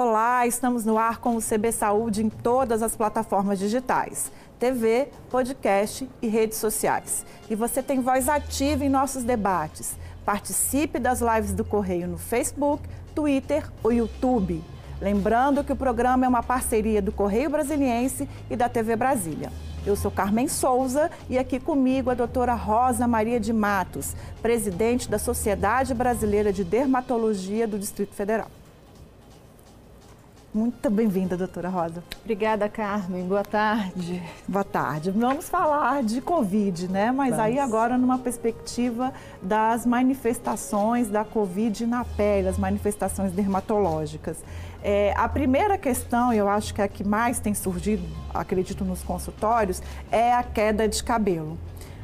Olá, estamos no ar com o CB Saúde em todas as plataformas digitais. TV, podcast e redes sociais. E você tem voz ativa em nossos debates. Participe das lives do Correio no Facebook, Twitter ou YouTube. Lembrando que o programa é uma parceria do Correio Brasiliense e da TV Brasília. Eu sou Carmen Souza e aqui comigo a doutora Rosa Maria de Matos, presidente da Sociedade Brasileira de Dermatologia do Distrito Federal. Muito bem-vinda, doutora Rosa. Obrigada, Carmen. Boa tarde. Boa tarde. Vamos falar de Covid, né? Mas Vamos. aí agora numa perspectiva das manifestações da Covid na pele, as manifestações dermatológicas. É, a primeira questão, eu acho que é a que mais tem surgido, acredito, nos consultórios, é a queda de cabelo.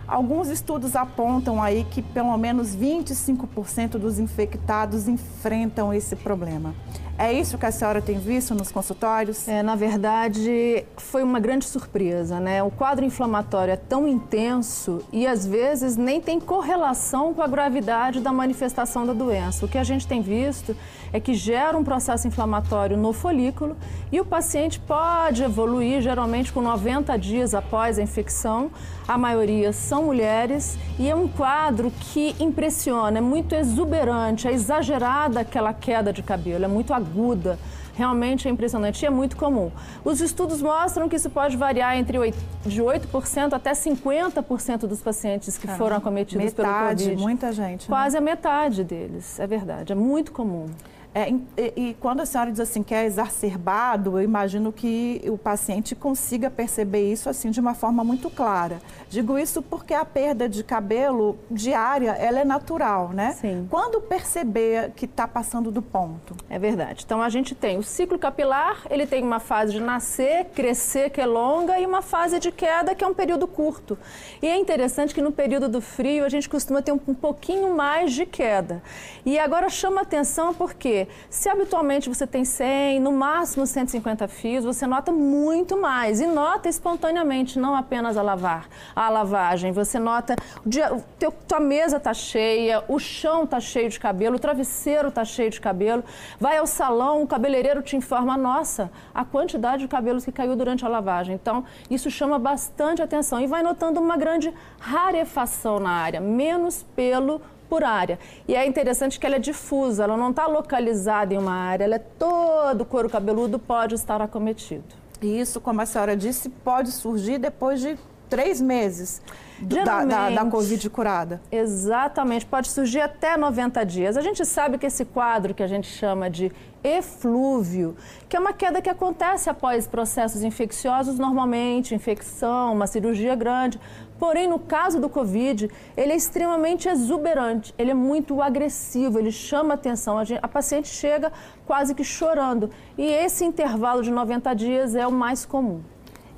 Alguns estudos apontam aí que pelo menos 25% dos infectados enfrentam esse problema. É isso que a senhora tem visto nos consultórios? É, na verdade, foi uma grande surpresa, né? O quadro inflamatório é tão intenso e às vezes nem tem correlação com a gravidade da manifestação da doença. O que a gente tem visto é que gera um processo inflamatório no folículo e o paciente pode evoluir geralmente com 90 dias após a infecção. A maioria são mulheres e é um quadro que impressiona, é muito exuberante, é exagerada aquela queda de cabelo, é muito aguda. Realmente é impressionante e é muito comum. Os estudos mostram que isso pode variar entre 8, de 8% até 50% dos pacientes que foram acometidos metade, pelo Covid. muita gente. Né? Quase né? a metade deles, é verdade, é muito comum. É, e, e, quando a senhora diz assim que é exacerbado, eu imagino que o paciente consiga perceber isso assim de uma forma muito clara. Digo isso porque a perda de cabelo diária, ela é natural, né? Sim. Quando perceber que está passando do ponto? É verdade. Então a gente tem o ciclo capilar, ele tem uma fase de nascer, crescer que é longa e uma fase de queda que é um período curto. E é interessante que no período do frio a gente costuma ter um, um pouquinho mais de queda. E agora chama atenção porque se habitualmente você tem 100, no máximo 150 fios, você nota muito mais. E nota espontaneamente, não apenas a lavar, a lavagem. Você nota, dia, teu, tua mesa está cheia, o chão está cheio de cabelo, o travesseiro está cheio de cabelo. Vai ao salão, o cabeleireiro te informa, nossa, a quantidade de cabelos que caiu durante a lavagem. Então, isso chama bastante atenção. E vai notando uma grande rarefação na área, menos pelo por área. E é interessante que ela é difusa, ela não está localizada em uma área, ela é todo o couro cabeludo pode estar acometido. E isso, como a senhora disse, pode surgir depois de três meses da, da, da, Covid curada. Exatamente, pode surgir até 90 dias. A gente sabe que esse quadro que a gente chama de eflúvio, que é uma queda que acontece após processos infecciosos, normalmente, infecção, uma cirurgia grande. Porém, no caso do Covid, ele é extremamente exuberante, ele é muito agressivo, ele chama atenção. A, gente, a paciente chega quase que chorando. E esse intervalo de 90 dias é o mais comum.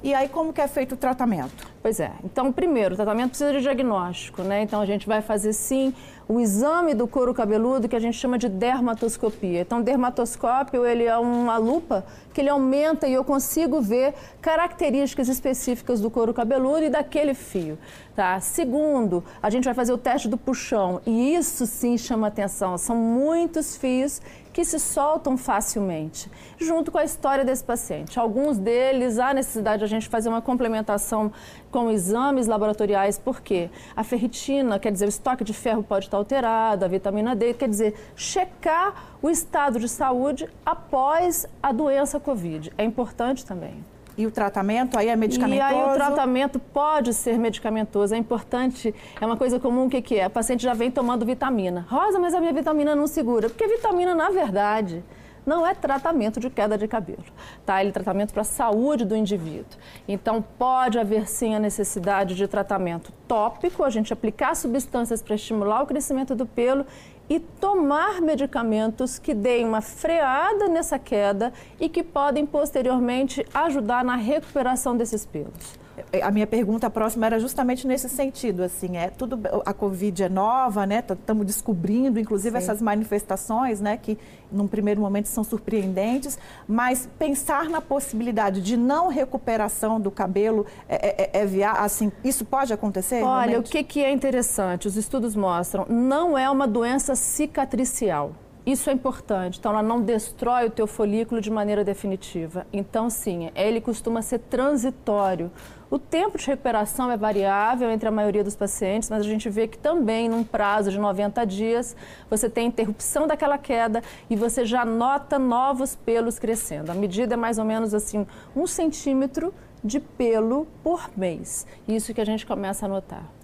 E aí, como que é feito o tratamento? Pois é. Então, primeiro, o tratamento precisa de diagnóstico, né? Então, a gente vai fazer, sim, o exame do couro cabeludo, que a gente chama de dermatoscopia. Então, o dermatoscópio, ele é uma lupa que ele aumenta e eu consigo ver características específicas do couro cabeludo e daquele fio, tá? Segundo, a gente vai fazer o teste do puxão e isso sim chama atenção. São muitos fios que se soltam facilmente, junto com a história desse paciente. Alguns deles há necessidade de a gente fazer uma complementação com exames laboratoriais, porque a ferritina, quer dizer, o estoque de ferro pode estar alterado, a vitamina D, quer dizer, checar o estado de saúde após a doença Covid. É importante também. E o tratamento aí é medicamentoso? E aí o tratamento pode ser medicamentoso. É importante, é uma coisa comum, o que, que é? A paciente já vem tomando vitamina. Rosa, mas a minha vitamina não segura. Porque vitamina, na verdade, não é tratamento de queda de cabelo, tá? Ele é tratamento para a saúde do indivíduo. Então, pode haver sim a necessidade de tratamento tópico, a gente aplicar substâncias para estimular o crescimento do pelo e tomar medicamentos que deem uma freada nessa queda e que podem posteriormente ajudar na recuperação desses pelos. A minha pergunta próxima era justamente nesse sentido, assim, é tudo a Covid é nova, né? Estamos descobrindo, inclusive Sim. essas manifestações, né? Que num primeiro momento são surpreendentes, mas pensar na possibilidade de não recuperação do cabelo é, é, é via, assim, isso pode acontecer? Olha, realmente? o que, que é interessante, os estudos mostram, não é uma doença cicatricial Isso é importante. Então, ela não destrói o teu folículo de maneira definitiva. Então, sim, ele costuma ser transitório. O tempo de recuperação é variável entre a maioria dos pacientes, mas a gente vê que também, num prazo de 90 dias, você tem interrupção daquela queda e você já nota novos pelos crescendo. A medida é mais ou menos assim, um centímetro de pelo por mês. Isso que a gente começa a notar.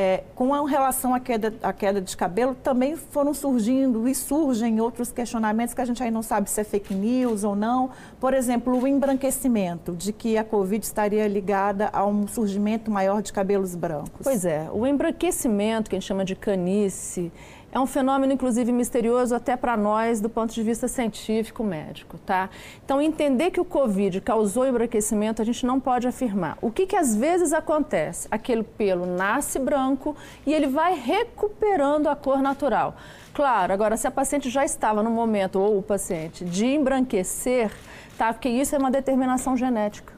É, com relação à queda, à queda de cabelo, também foram surgindo e surgem outros questionamentos que a gente aí não sabe se é fake news ou não. Por exemplo, o embranquecimento, de que a Covid estaria ligada a um surgimento maior de cabelos brancos. Pois é, o embranquecimento, que a gente chama de canice, é um fenômeno, inclusive, misterioso até para nós do ponto de vista científico médico, tá? Então, entender que o Covid causou embranquecimento, a gente não pode afirmar. O que, que às vezes acontece? Aquele pelo nasce branco e ele vai recuperando a cor natural. Claro, agora, se a paciente já estava no momento, ou o paciente, de embranquecer, tá? Porque isso é uma determinação genética.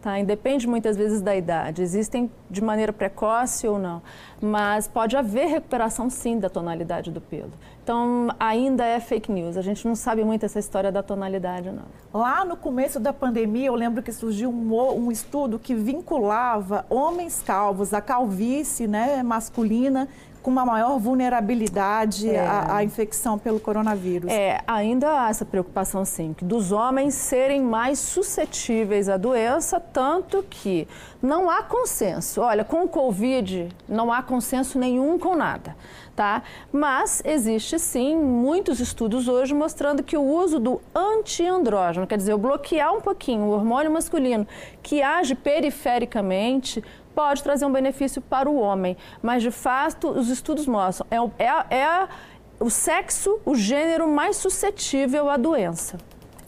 Tá? Independe muitas vezes da idade. Existem de maneira precoce ou não, mas pode haver recuperação sim da tonalidade do pelo. Então ainda é fake news. A gente não sabe muito essa história da tonalidade não. Lá no começo da pandemia, eu lembro que surgiu um, um estudo que vinculava homens calvos à calvície, né, masculina com uma maior vulnerabilidade é. à, à, infecção pelo coronavírus. É, ainda há essa preocupação, sim, dos homens serem mais suscetíveis à doença, tanto que não há consenso. Olha, com o Covid não há consenso nenhum com nada. Tá? Mas existe sim muitos estudos hoje mostrando que o uso do antiandrógeno, quer dizer, o bloquear um pouquinho o hormônio masculino que age perifericamente, pode trazer um benefício para o homem, mas de fato os estudos mostram é, é, é o sexo, o gênero mais suscetível à doença.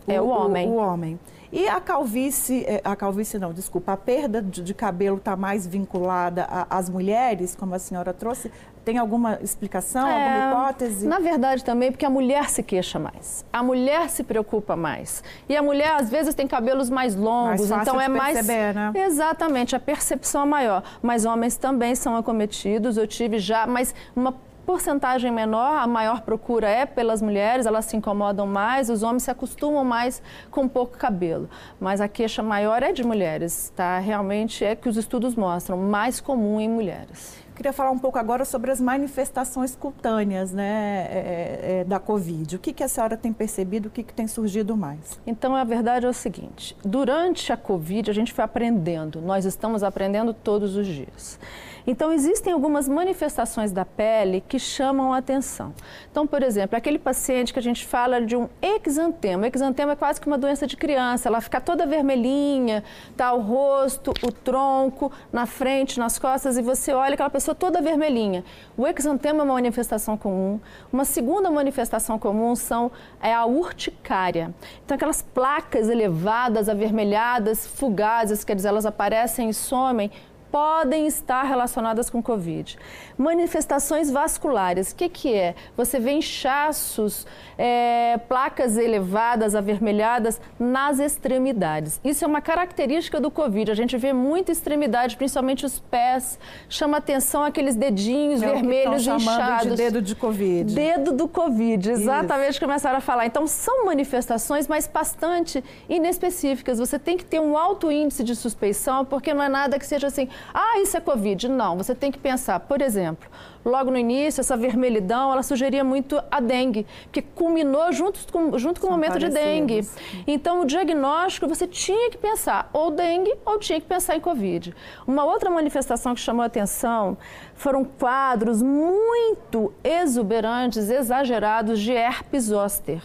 É o, o homem. O, o, homem. E a calvície, é, a calvície não, desculpa, a perda de, de cabelo está mais vinculada às mulheres, como a senhora trouxe, tem alguma explicação, é, alguma hipótese? Na verdade, também porque a mulher se queixa mais. A mulher se preocupa mais. E a mulher, às vezes, tem cabelos mais longos, mais então é mais. Perceber, né? Exatamente, a percepção é maior. Mas homens também são acometidos. Eu tive já, mas uma porcentagem menor, a maior procura é pelas mulheres, elas se incomodam mais, os homens se acostumam mais com pouco cabelo. Mas a queixa maior é de mulheres, tá? Realmente é que os estudos mostram, mais comum em mulheres. Queria falar um pouco agora sobre as manifestações cutâneas né, é, é, da Covid. O que, que a senhora tem percebido, o que, que tem surgido mais? Então, a verdade é o seguinte: durante a Covid, a gente foi aprendendo, nós estamos aprendendo todos os dias. Então, existem algumas manifestações da pele que chamam a atenção. Então, por exemplo, aquele paciente que a gente fala de um exantema. O exantema é quase que uma doença de criança, ela fica toda vermelhinha, tá o rosto, o tronco, na frente, nas costas, e você olha aquela pessoa toda vermelhinha. O exantema é uma manifestação comum. Uma segunda manifestação comum são, é a urticária. Então, aquelas placas elevadas, avermelhadas, fugazes, quer dizer, elas aparecem e somem podem estar relacionadas com Covid. Manifestações vasculares, o que, que é? Você vê inchaços, é, placas elevadas, avermelhadas nas extremidades. Isso é uma característica do Covid. A gente vê muita extremidade, principalmente os pés. Chama atenção aqueles dedinhos é vermelhos inchados. De dedo de Covid. Dedo do Covid, exatamente Isso. começaram a falar. Então, são manifestações, mas bastante inespecíficas. Você tem que ter um alto índice de suspeição, porque não é nada que seja assim, ah, isso é Covid. Não, você tem que pensar, por exemplo, logo no início, essa vermelhidão, ela sugeria muito a dengue, que culminou junto com, junto com o momento de dengue. Então, o diagnóstico, você tinha que pensar ou dengue ou tinha que pensar em Covid. Uma outra manifestação que chamou a atenção foram quadros muito exuberantes, exagerados de herpes zoster,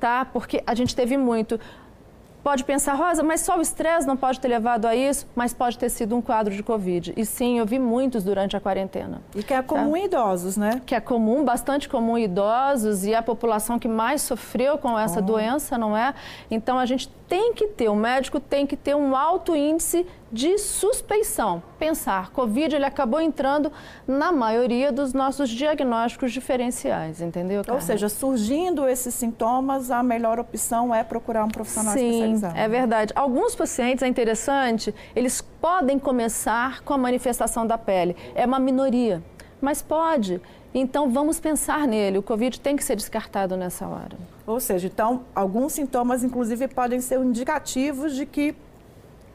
tá? Porque a gente teve muito Pode pensar, Rosa, mas só o estresse não pode ter levado a isso, mas pode ter sido um quadro de Covid. E sim, eu vi muitos durante a quarentena. E que é comum tá? em idosos, né? Que é comum, bastante comum em idosos e a população que mais sofreu com essa oh. doença, não é? Então a gente tem que ter, o médico tem que ter um alto índice de suspeição. Pensar, Covid ele acabou entrando na maioria dos nossos diagnósticos diferenciais, entendeu? Ou seja, surgindo esses sintomas, a melhor opção é procurar um profissional Sim, especializado. é verdade. Alguns pacientes, é interessante, eles podem começar com a manifestação da pele. É uma minoria, mas pode. Então vamos pensar nele. O Covid tem que ser descartado nessa hora. Ou seja, então alguns sintomas, inclusive, podem ser indicativos de que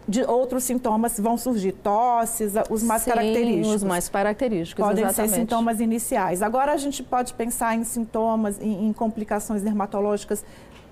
de outros sintomas vão surgir, tosses, os mais Sim, característicos. Os mais característicos, Podem exatamente. ser sintomas iniciais. Agora a gente pode pensar em sintomas, em, em complicações dermatológicas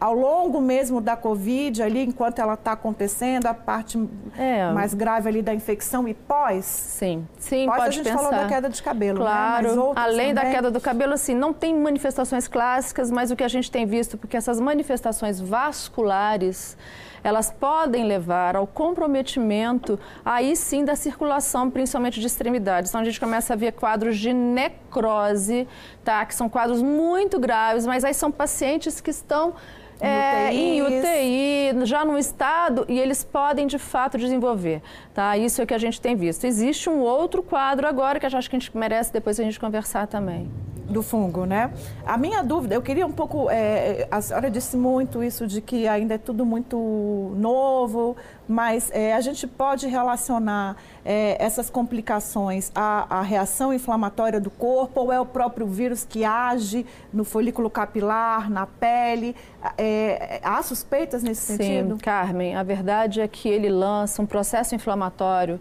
ao longo mesmo da Covid, ali, enquanto ela está acontecendo, a parte é. mais grave ali da infecção e pós? Sim, sim, pós pode a gente pensar. falou da queda de cabelo, claro, né? além também. da queda do cabelo, assim, não tem manifestações clássicas, mas o que a gente tem visto, porque essas manifestações vasculares, elas podem levar ao comprometimento, aí sim, da circulação, principalmente de extremidades. Então, a gente começa a ver quadros de necrose, tá? Que são quadros muito graves, mas aí são pacientes que estão é, em UTI, já no estado, e eles podem de fato desenvolver. Tá? Isso é o que a gente tem visto. Existe um outro quadro agora que acho que a gente merece depois a gente conversar também do fungo, né? A minha dúvida, eu queria um pouco, é, a senhora disse muito isso de que ainda é tudo muito novo, mas é, a gente pode relacionar é, essas complicações à, à, reação inflamatória do corpo ou é o próprio vírus que age no folículo capilar, na pele? É, há suspeitas nesse Sim, sentido? Sim, Carmen, a verdade é que ele lança um processo inflamatório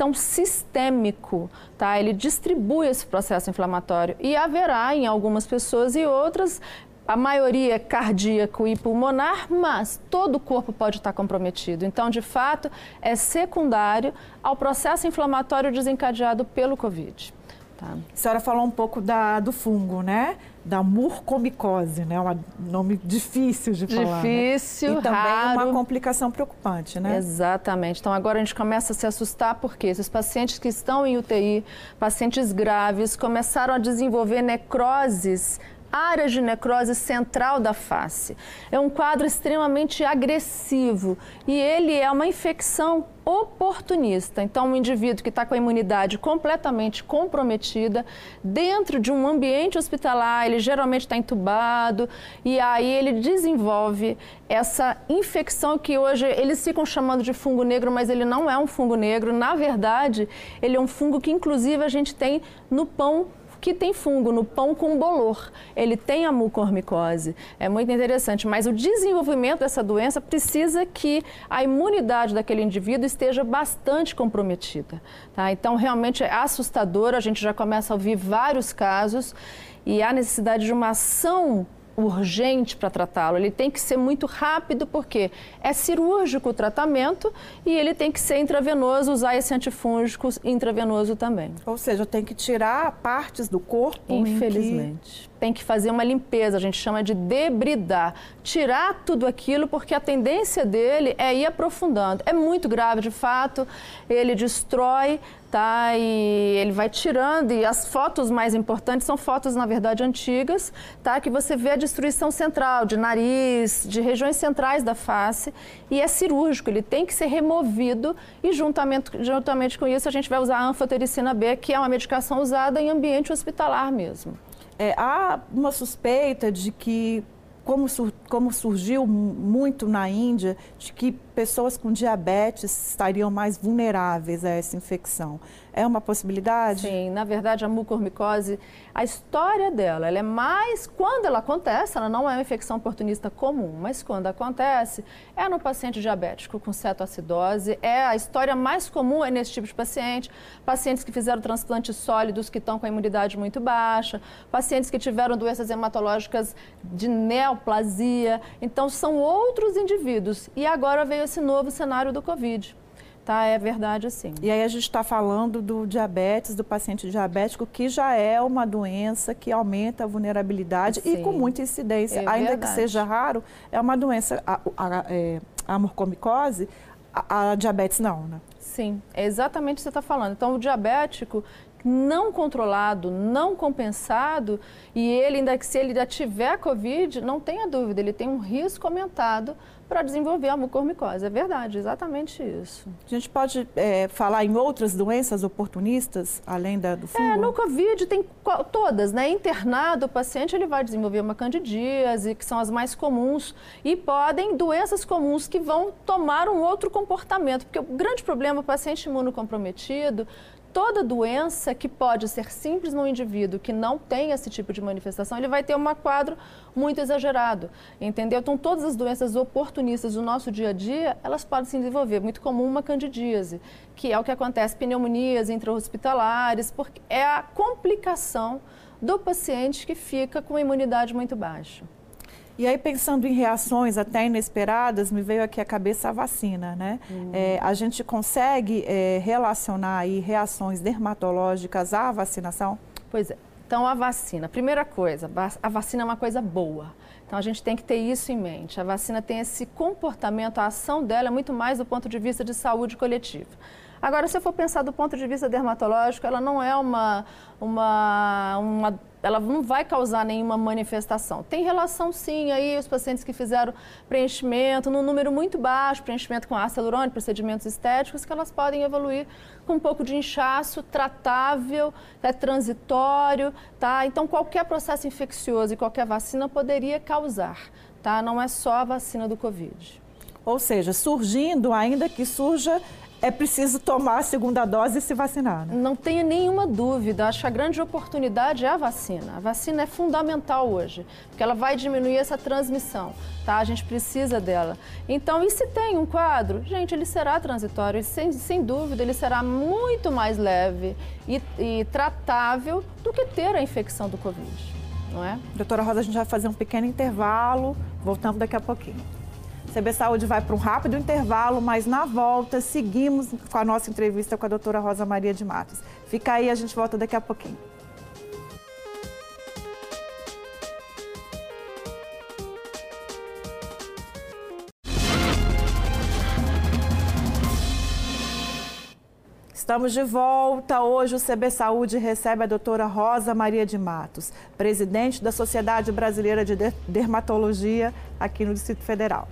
tão sistêmico, tá? Ele distribui esse processo inflamatório e haverá em algumas pessoas e outras a maioria é cardíaco e pulmonar, mas todo o corpo pode estar comprometido. Então, de fato, é secundário ao processo inflamatório desencadeado pelo Covid. Tá. A senhora falou um pouco da, do fungo, né? Da murcomicose, né? Um nome difícil de falar. Né? Difícil, né? E também raro. uma complicação preocupante, né? Exatamente. Então agora a gente começa a se assustar porque esses pacientes que estão em UTI, pacientes graves, começaram a desenvolver necroses áreas de necrose central da face. É um quadro extremamente agressivo e ele é uma infecção oportunista. Então, um indivíduo que está com a imunidade completamente comprometida, dentro de um ambiente hospitalar, ele geralmente está entubado e aí ele desenvolve essa infecção que hoje eles ficam chamando de fungo negro, mas ele não é um fungo negro. Na verdade, ele é um fungo que, inclusive, a gente tem no pão que tem fungo no pão com bolor. Ele tem a mucormicose. É muito interessante, mas o desenvolvimento dessa doença precisa que a imunidade daquele indivíduo esteja bastante comprometida. Tá? Então, realmente é assustador. A gente já começa a ouvir vários casos e há necessidade de uma ação urgente para tratá-lo. Ele tem que ser muito rápido porque é cirúrgico o tratamento e ele tem que ser intravenoso, usar esse antifúngico intravenoso também. Ou seja, tem que tirar partes do corpo. Infelizmente. Tem que fazer uma limpeza, a gente chama de debridar. Tirar tudo aquilo porque a tendência dele é ir aprofundando. É muito grave, de fato. Ele destrói tá? E ele vai tirando e as fotos mais importantes são fotos na verdade antigas, tá? Que você vê a destruição central de nariz, de regiões centrais da face e é cirúrgico, ele tem que ser removido e juntamente, juntamente com isso a gente vai usar a anfotericina B, que é uma medicação usada em ambiente hospitalar mesmo. É, há uma suspeita de que como, sur como surgiu muito na Índia, de que pessoas com diabetes estariam mais vulneráveis a essa infecção. É uma possibilidade? Sim, na verdade a mucormicose, a história dela, ela é mais, quando ela acontece, ela não é uma infecção oportunista comum, mas quando acontece, é no paciente diabético com cetoacidose, é a história mais comum é nesse tipo de paciente, pacientes que fizeram transplantes sólidos que estão com a imunidade muito baixa, pacientes que tiveram doenças hematológicas de neoplasia, então são outros indivíduos. E agora veio esse novo cenário do Covid. Tá, é verdade assim. E aí a gente está falando do diabetes, do paciente diabético, que já é uma doença que aumenta a vulnerabilidade Sim, e com muita incidência. É Ainda verdade. que seja raro, é uma doença, a, a, é, a morcomicose, a, a diabetes não, né? Sim, é exatamente o que você está falando. Então, o diabético não controlado, não compensado, e ele ainda que se ele já tiver Covid, não tenha dúvida, ele tem um risco aumentado para desenvolver a mucormicose. É verdade, exatamente isso. A gente pode é, falar em outras doenças oportunistas, além da, do fungo? É, no Covid tem todas, né? Internado, o paciente ele vai desenvolver uma candidíase, que são as mais comuns, e podem doenças comuns que vão tomar um outro comportamento, porque o grande problema, o paciente imunocomprometido, toda doença que pode ser simples no indivíduo que não tem esse tipo de manifestação, ele vai ter um quadro muito exagerado, entendeu? Então, todas as doenças oportunistas do nosso dia a dia, elas podem se desenvolver. Muito comum uma candidíase, que é o que acontece, pneumonias intra-hospitalares, porque é a complicação do paciente que fica com a imunidade muito baixa. E aí, pensando em reações até inesperadas, me veio aqui à cabeça a vacina, né? Uhum. É, a gente consegue é, relacionar aí reações dermatológicas à vacinação? Pois é. Então, a vacina, primeira coisa, a vacina é uma coisa boa. Então, a gente tem que ter isso em mente. A vacina tem esse comportamento, a ação dela é muito mais do ponto de vista de saúde coletiva. Agora, se eu for pensar do ponto de vista dermatológico, ela não é uma, uma, uma ela não vai causar nenhuma manifestação. Tem relação sim aí os pacientes que fizeram preenchimento num número muito baixo, preenchimento com ácido hialurônico, procedimentos estéticos, que elas podem evoluir com um pouco de inchaço, tratável, é transitório, tá? Então qualquer processo infeccioso e qualquer vacina poderia causar, tá? Não é só a vacina do Covid. Ou seja, surgindo, ainda que surja é preciso tomar a segunda dose e se vacinar. Né? Não tenha nenhuma dúvida. Acho que a grande oportunidade é a vacina. A vacina é fundamental hoje, porque ela vai diminuir essa transmissão. Tá? A gente precisa dela. Então, e se tem um quadro? Gente, ele será transitório. Sem, sem dúvida, ele será muito mais leve e, e tratável do que ter a infecção do Covid. Não é? Doutora Rosa, a gente vai fazer um pequeno intervalo. Voltamos daqui a pouquinho. CB Saúde vai para um rápido intervalo, mas na volta seguimos com a nossa entrevista com a doutora Rosa Maria de Matos. Fica aí, a gente volta daqui a pouquinho. Estamos de volta. Hoje o CB Saúde recebe a doutora Rosa Maria de Matos, presidente da Sociedade Brasileira de Dermatologia aqui no Distrito Federal.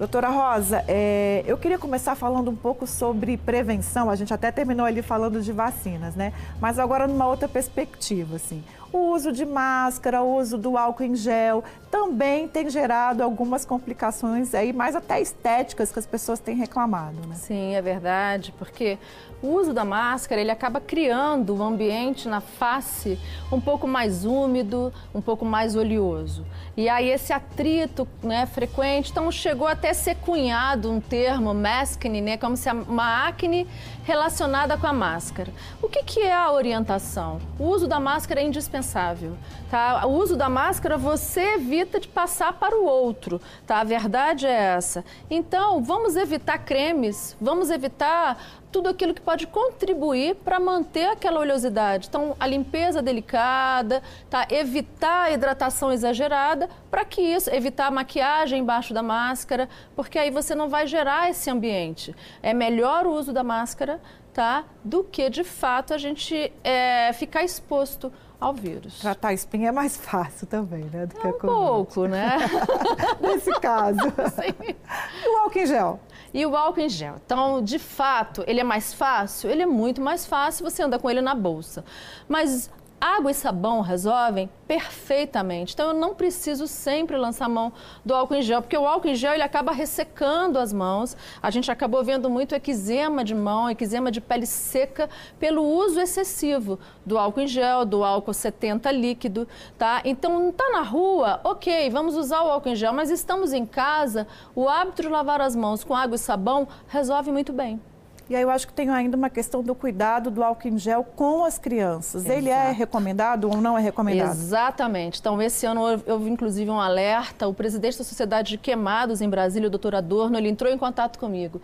Doutora Rosa, é, eu queria começar falando um pouco sobre prevenção. A gente até terminou ali falando de vacinas, né? Mas agora numa outra perspectiva, assim. O uso de máscara, o uso do álcool em gel também tem gerado algumas complicações aí, mais até estéticas que as pessoas têm reclamado, né? Sim, é verdade, porque o uso da máscara, ele acaba criando um ambiente na face um pouco mais úmido, um pouco mais oleoso. E aí esse atrito né, frequente, então chegou até a ser cunhado um termo, maskne, né, como se uma acne relacionada com a máscara. O que, que é a orientação? O uso da máscara é indispensável. Tá? O uso da máscara você evita de passar para o outro. Tá? A verdade é essa. Então, vamos evitar cremes, vamos evitar tudo aquilo que pode contribuir para manter aquela oleosidade. Então, a limpeza delicada, tá? evitar a hidratação exagerada, para que isso, evitar a maquiagem embaixo da máscara, porque aí você não vai gerar esse ambiente. É melhor o uso da máscara tá? do que, de fato, a gente é, ficar exposto ao vírus. Tratar a espinha é mais fácil também, né? Do é que um a pouco, né? Nesse caso. Sim. O álcool em gel? E o álcool em gel. Então, de fato, ele é mais fácil? Ele é muito mais fácil, você anda com ele na bolsa. Mas Água e sabão resolvem perfeitamente. Então eu não preciso sempre lançar mão do álcool em gel, porque o álcool em gel ele acaba ressecando as mãos. A gente acabou vendo muito eczema de mão, eczema de pele seca pelo uso excessivo do álcool em gel, do álcool 70 líquido, tá? Então não está na rua, ok, vamos usar o álcool em gel, mas estamos em casa, o hábito de lavar as mãos com água e sabão resolve muito bem. E aí eu acho que tem ainda uma questão do cuidado do álcool em gel com as crianças. Exato. Ele é recomendado ou não é recomendado? Exatamente. Então, esse ano houve inclusive um alerta. O presidente da Sociedade de Queimados em Brasília, o doutor Adorno, ele entrou em contato comigo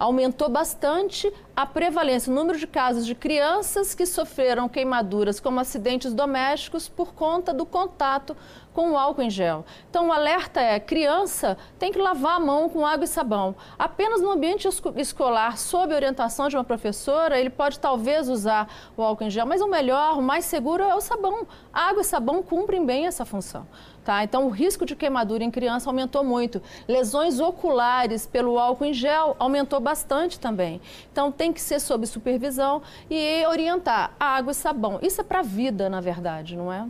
aumentou bastante a prevalência, o número de casos de crianças que sofreram queimaduras como acidentes domésticos por conta do contato com o álcool em gel. Então, o alerta é: criança tem que lavar a mão com água e sabão. Apenas no ambiente escolar, sob orientação de uma professora, ele pode talvez usar o álcool em gel, mas o melhor, o mais seguro é o sabão. Água e sabão cumprem bem essa função. Tá? Então, o risco de queimadura em criança aumentou muito. Lesões oculares pelo álcool em gel aumentou bastante também. Então, tem que ser sob supervisão e orientar água e sabão. Isso é para a vida, na verdade, não é?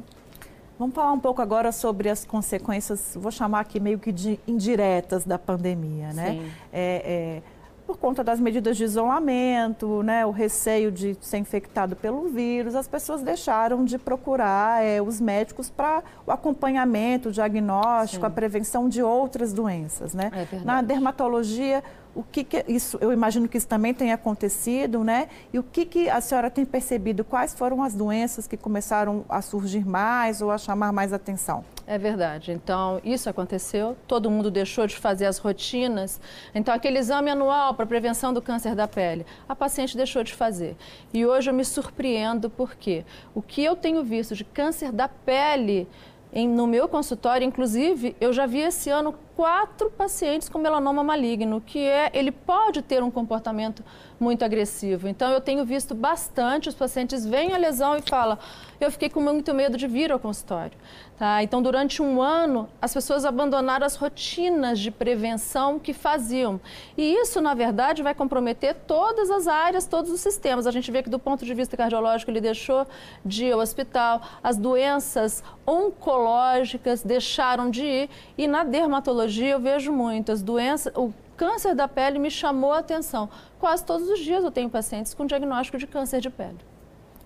Vamos falar um pouco agora sobre as consequências, vou chamar aqui meio que de indiretas da pandemia, né? Sim. É, é por conta das medidas de isolamento, né, o receio de ser infectado pelo vírus, as pessoas deixaram de procurar é, os médicos para o acompanhamento, o diagnóstico, Sim. a prevenção de outras doenças. Né? É Na dermatologia, o que, que, isso, eu imagino que isso também tenha acontecido, né? E o que, que a senhora tem percebido? Quais foram as doenças que começaram a surgir mais ou a chamar mais atenção? É verdade. Então, isso aconteceu, todo mundo deixou de fazer as rotinas. Então, aquele exame anual para prevenção do câncer da pele, a paciente deixou de fazer. E hoje eu me surpreendo porque o que eu tenho visto de câncer da pele em, no meu consultório, inclusive, eu já vi esse ano quatro pacientes com melanoma maligno, que é, ele pode ter um comportamento muito agressivo. Então, eu tenho visto bastante, os pacientes veem a lesão e falam, eu fiquei com muito medo de vir ao consultório. Tá? Então, durante um ano, as pessoas abandonaram as rotinas de prevenção que faziam. E isso, na verdade, vai comprometer todas as áreas, todos os sistemas. A gente vê que, do ponto de vista cardiológico, ele deixou de ir ao hospital, as doenças oncológicas deixaram de ir, e na dermatologia eu vejo muito, as doenças, o câncer da pele me chamou a atenção. Quase todos os dias eu tenho pacientes com diagnóstico de câncer de pele.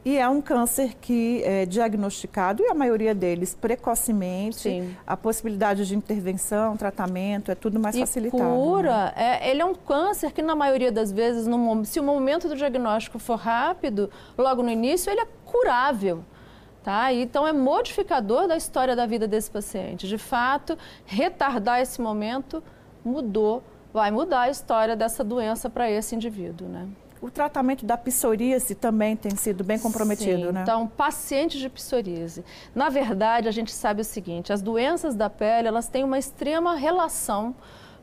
E é um câncer que é diagnosticado, e a maioria deles precocemente. Sim. A possibilidade de intervenção, tratamento, é tudo mais e facilitado. cura, né? é, ele é um câncer que, na maioria das vezes, no, se o momento do diagnóstico for rápido, logo no início, ele é curável. Tá? Então, é modificador da história da vida desse paciente. De fato, retardar esse momento mudou, vai mudar a história dessa doença para esse indivíduo. Né? O tratamento da psoríase também tem sido bem comprometido, Sim, né? Então, pacientes de psoríase. Na verdade, a gente sabe o seguinte, as doenças da pele, elas têm uma extrema relação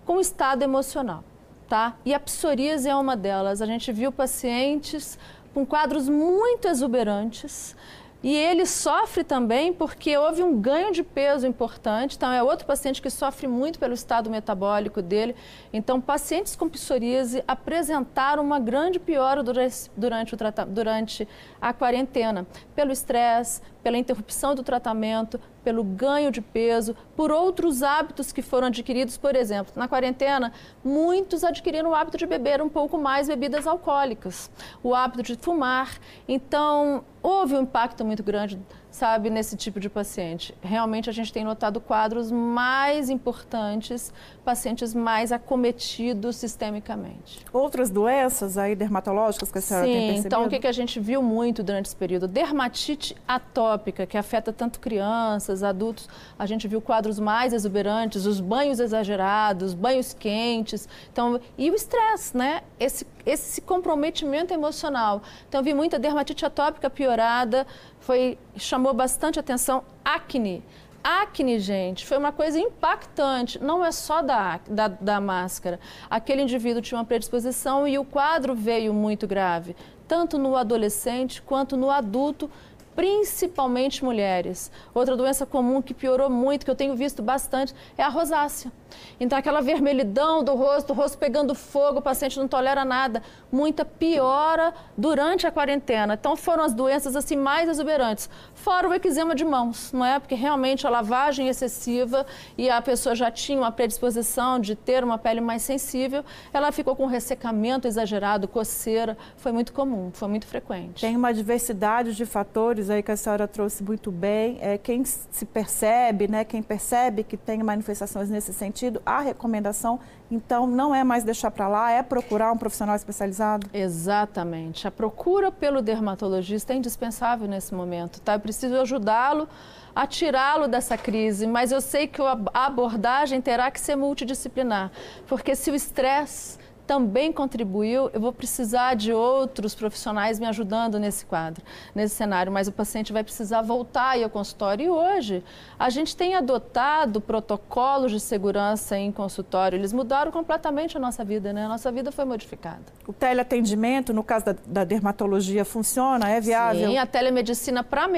com o estado emocional, tá? E a psoríase é uma delas. A gente viu pacientes com quadros muito exuberantes, e ele sofre também porque houve um ganho de peso importante. Então, é outro paciente que sofre muito pelo estado metabólico dele. Então, pacientes com psoríase apresentaram uma grande piora durante, o durante a quarentena, pelo estresse, pela interrupção do tratamento, pelo ganho de peso, por outros hábitos que foram adquiridos. Por exemplo, na quarentena, muitos adquiriram o hábito de beber um pouco mais bebidas alcoólicas, o hábito de fumar. Então, houve um impacto muito grande sabe, nesse tipo de paciente. Realmente a gente tem notado quadros mais importantes, pacientes mais acometidos sistemicamente. Outras doenças aí dermatológicas que a senhora Sim, tem percebido? então o que, que a gente viu muito durante esse período? Dermatite atópica, que afeta tanto crianças, adultos. A gente viu quadros mais exuberantes, os banhos exagerados, banhos quentes. Então, e o estresse, né? Esse, esse comprometimento emocional. Então, vi muita dermatite atópica piorada, foi chamou bastante atenção acne. Acne, gente, foi uma coisa impactante. Não é só da, da, da, máscara. Aquele indivíduo tinha uma predisposição e o quadro veio muito grave, tanto no adolescente quanto no adulto principalmente mulheres. Outra doença comum que piorou muito, que eu tenho visto bastante, é a rosácea. Então, aquela vermelhidão do rosto, o rosto pegando fogo, o paciente não tolera nada. Muita piora durante a quarentena. Então, foram as doenças assim mais exuberantes. Fora o eczema de mãos, não é? Porque realmente a lavagem excessiva e a pessoa já tinha uma predisposição de ter uma pele mais sensível, ela ficou com ressecamento exagerado, coceira. Foi muito comum, foi muito frequente. Tem uma diversidade de fatores aí que a senhora trouxe muito bem. É, quem se percebe, né, quem percebe que tem manifestações nesse sentido, a recomendação, então, não é mais deixar para lá, é procurar um profissional especializado? Exatamente. A procura pelo dermatologista é indispensável nesse momento, tá? Eu preciso ajudá-lo a tirá-lo dessa crise, mas eu sei que a abordagem terá que ser multidisciplinar, porque se o estresse também contribuiu, eu vou precisar de outros profissionais me ajudando nesse quadro, nesse cenário, mas o paciente vai precisar voltar ao consultório. E hoje, a gente tem adotado protocolos de segurança em consultório, eles mudaram completamente a nossa vida, né? A nossa vida foi modificada. O teleatendimento, no caso da, da dermatologia, funciona? É viável? Sim, a telemedicina para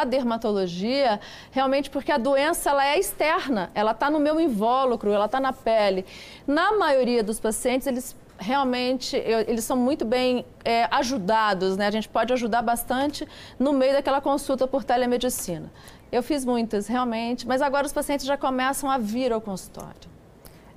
a dermatologia, realmente porque a doença ela é externa, ela está no meu invólucro, ela está na pele. Na maioria dos pacientes, eles realmente eu, eles são muito bem é, ajudados, né? A gente pode ajudar bastante no meio daquela consulta por telemedicina. Eu fiz muitas, realmente, mas agora os pacientes já começam a vir ao consultório.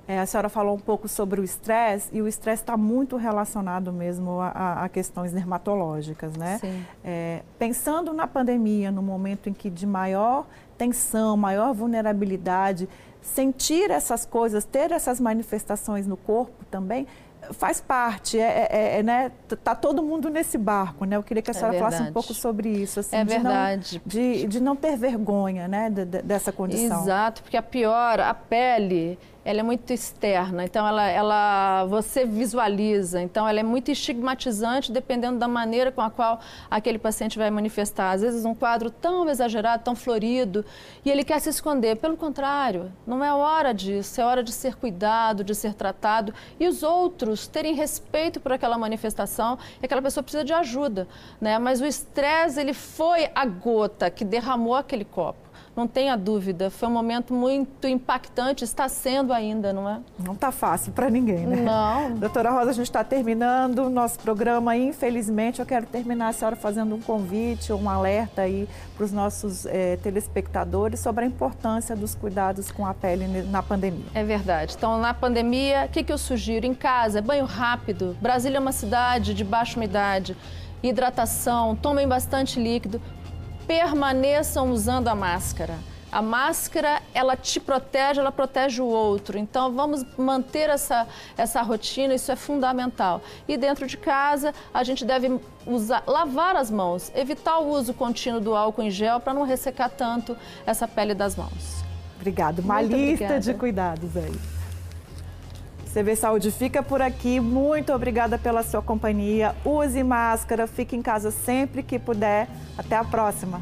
É, a senhora falou um pouco sobre o estresse e o estresse está muito relacionado mesmo a, a, questões dermatológicas, né? Sim. É, pensando na pandemia, no momento em que de maior tensão, maior vulnerabilidade, sentir essas coisas, ter essas manifestações no corpo também, faz parte, é, é, é, né? Tá todo mundo nesse barco, né? Eu queria que a é senhora é falasse um pouco sobre isso, assim, é de verdade. Não, de, de não ter vergonha, né? De, de, dessa condição. Exato, porque a pior, a pele, ela é muito externa, então ela, ela, você visualiza, então ela é muito estigmatizante dependendo da maneira com a qual aquele paciente vai manifestar. Às vezes um quadro tão exagerado, tão florido, e ele quer se esconder. Pelo contrário, não é hora disso, é hora de ser cuidado, de ser tratado e os outros terem respeito por aquela manifestação e aquela pessoa precisa de ajuda, né? Mas o estresse, ele foi a gota que derramou aquele copo não tenha dúvida, foi um momento muito impactante, está sendo ainda, não é? Não está fácil para ninguém, né? Não. Doutora Rosa, a gente está terminando o nosso programa, infelizmente eu quero terminar a senhora fazendo um convite, um alerta aí para os nossos é, telespectadores sobre a importância dos cuidados com a pele na pandemia. É verdade. Então, na pandemia, o que, que eu sugiro? Em casa, banho rápido. Brasília é uma cidade de baixa umidade hidratação, tomem bastante líquido, permaneçam usando a máscara. A máscara, ela te protege, ela protege o outro. Então, vamos manter essa, essa rotina, isso é fundamental. E dentro de casa, a gente deve usar, lavar as mãos, evitar o uso contínuo do álcool em gel para não ressecar tanto essa pele das mãos. Obrigada. Uma Muito lista obrigada. de cuidados aí. CV Saúde fica por aqui. Muito obrigada pela sua companhia. Use máscara, fique em casa sempre que puder. Até a próxima.